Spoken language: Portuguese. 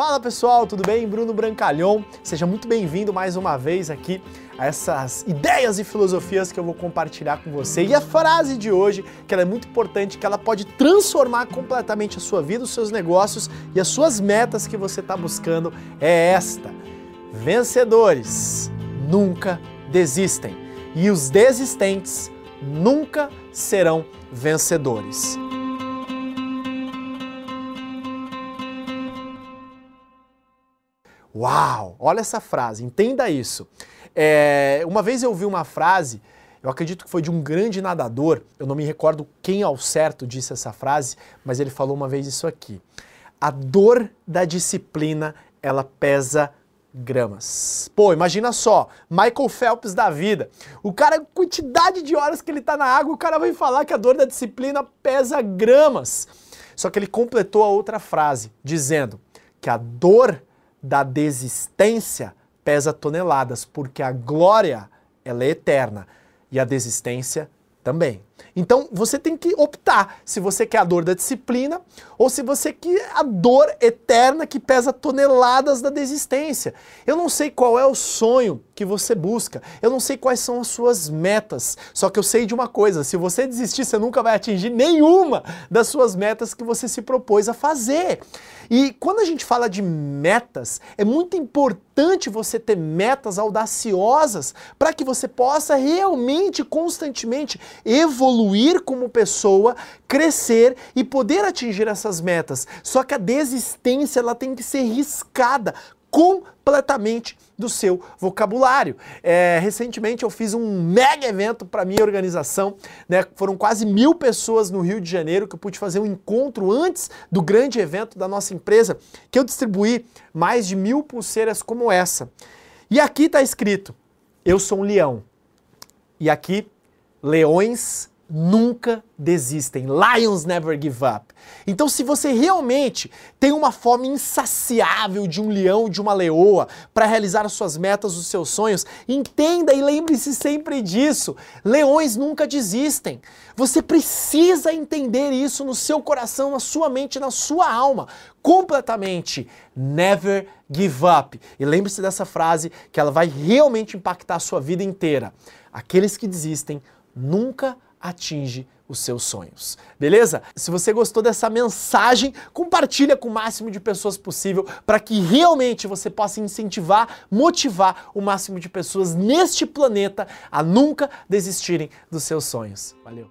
Fala pessoal, tudo bem? Bruno Brancalhão, seja muito bem-vindo mais uma vez aqui a essas ideias e filosofias que eu vou compartilhar com você. E a frase de hoje, que ela é muito importante, que ela pode transformar completamente a sua vida, os seus negócios e as suas metas que você está buscando, é esta: Vencedores nunca desistem e os desistentes nunca serão vencedores. Uau! Olha essa frase, entenda isso. É, uma vez eu ouvi uma frase, eu acredito que foi de um grande nadador, eu não me recordo quem ao certo disse essa frase, mas ele falou uma vez isso aqui. A dor da disciplina, ela pesa gramas. Pô, imagina só, Michael Phelps da vida. O cara, quantidade de horas que ele tá na água, o cara vai falar que a dor da disciplina pesa gramas. Só que ele completou a outra frase, dizendo que a dor da desistência pesa toneladas, porque a glória ela é eterna e a desistência também. Então você tem que optar se você quer a dor da disciplina ou se você quer a dor eterna que pesa toneladas da desistência. Eu não sei qual é o sonho que você busca, eu não sei quais são as suas metas, só que eu sei de uma coisa: se você desistir, você nunca vai atingir nenhuma das suas metas que você se propôs a fazer. E quando a gente fala de metas, é muito importante você ter metas audaciosas para que você possa realmente, constantemente evoluir como pessoa, crescer e poder atingir essas metas. Só que a desistência ela tem que ser riscada completamente do seu vocabulário. É, recentemente eu fiz um mega evento para minha organização, né? Foram quase mil pessoas no Rio de Janeiro que eu pude fazer um encontro antes do grande evento da nossa empresa, que eu distribuí mais de mil pulseiras como essa. E aqui está escrito: Eu sou um leão. E aqui, leões nunca desistem. Lions never give up. Então, se você realmente tem uma fome insaciável de um leão, de uma leoa, para realizar as suas metas, os seus sonhos, entenda e lembre-se sempre disso. Leões nunca desistem. Você precisa entender isso no seu coração, na sua mente, na sua alma, completamente. Never give up. E lembre-se dessa frase que ela vai realmente impactar a sua vida inteira. Aqueles que desistem nunca atinge os seus sonhos. Beleza? Se você gostou dessa mensagem, compartilha com o máximo de pessoas possível para que realmente você possa incentivar, motivar o máximo de pessoas neste planeta a nunca desistirem dos seus sonhos. Valeu.